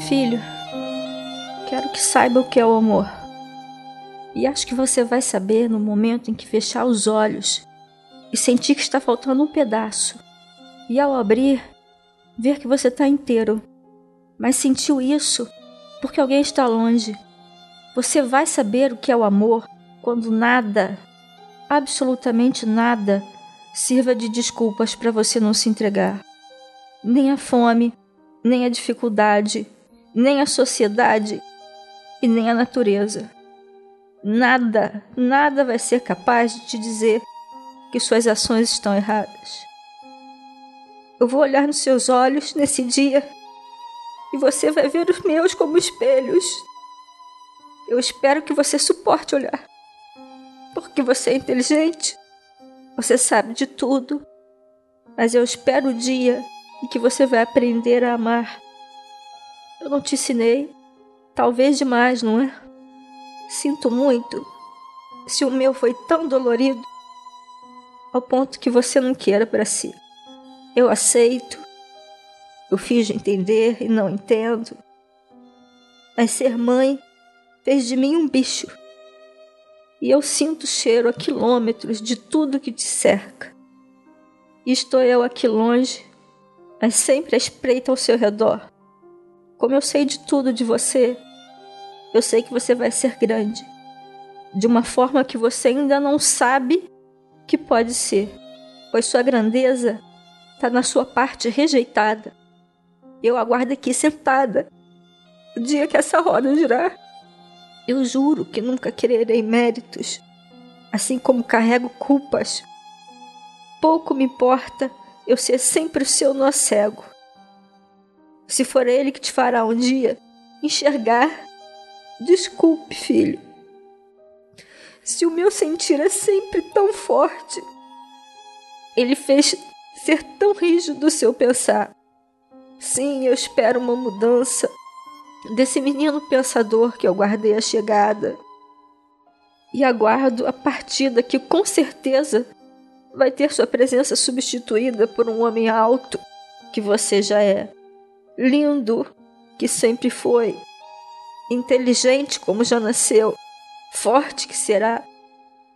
Filho, quero que saiba o que é o amor. E acho que você vai saber no momento em que fechar os olhos e sentir que está faltando um pedaço. E ao abrir, ver que você está inteiro. Mas sentiu isso porque alguém está longe. Você vai saber o que é o amor quando nada, absolutamente nada, sirva de desculpas para você não se entregar. Nem a fome, nem a dificuldade, nem a sociedade e nem a natureza. Nada, nada vai ser capaz de te dizer que suas ações estão erradas. Eu vou olhar nos seus olhos nesse dia e você vai ver os meus como espelhos. Eu espero que você suporte olhar, porque você é inteligente, você sabe de tudo, mas eu espero o dia em que você vai aprender a amar. Eu não te ensinei, talvez demais, não é? Sinto muito se o meu foi tão dolorido ao ponto que você não queira para si. Eu aceito, eu fiz de entender e não entendo, mas ser mãe fez de mim um bicho. E eu sinto o cheiro a quilômetros de tudo que te cerca. E estou eu aqui longe, mas sempre à espreita ao seu redor. Como eu sei de tudo de você, eu sei que você vai ser grande, de uma forma que você ainda não sabe que pode ser, pois sua grandeza está na sua parte rejeitada. Eu aguardo aqui sentada, o dia que essa roda girar. Eu juro que nunca quererei méritos, assim como carrego culpas. Pouco me importa eu ser sempre o seu nó cego. Se for ele que te fará um dia enxergar, desculpe, filho. Se o meu sentir é sempre tão forte, ele fez ser tão rígido o seu pensar. Sim, eu espero uma mudança desse menino pensador que eu guardei a chegada. E aguardo a partida que com certeza vai ter sua presença substituída por um homem alto que você já é, lindo que sempre foi, inteligente como já nasceu, forte que será,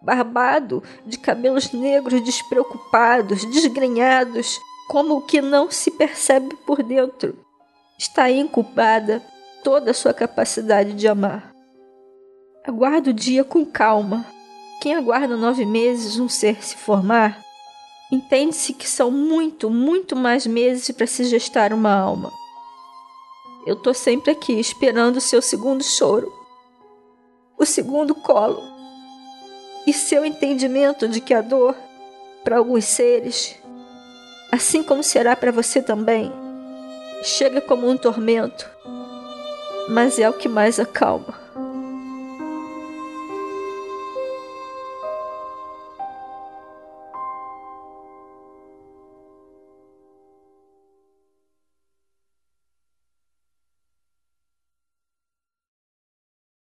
barbado, de cabelos negros despreocupados, desgrenhados, como o que não se percebe por dentro. Está incubada toda a sua capacidade de amar. Aguarda o dia com calma. Quem aguarda nove meses um ser se formar, entende-se que são muito, muito mais meses para se gestar uma alma. Eu tô sempre aqui esperando o seu segundo choro, o segundo colo e seu entendimento de que a dor, para alguns seres, assim como será para você também, chega como um tormento mas é o que mais acalma.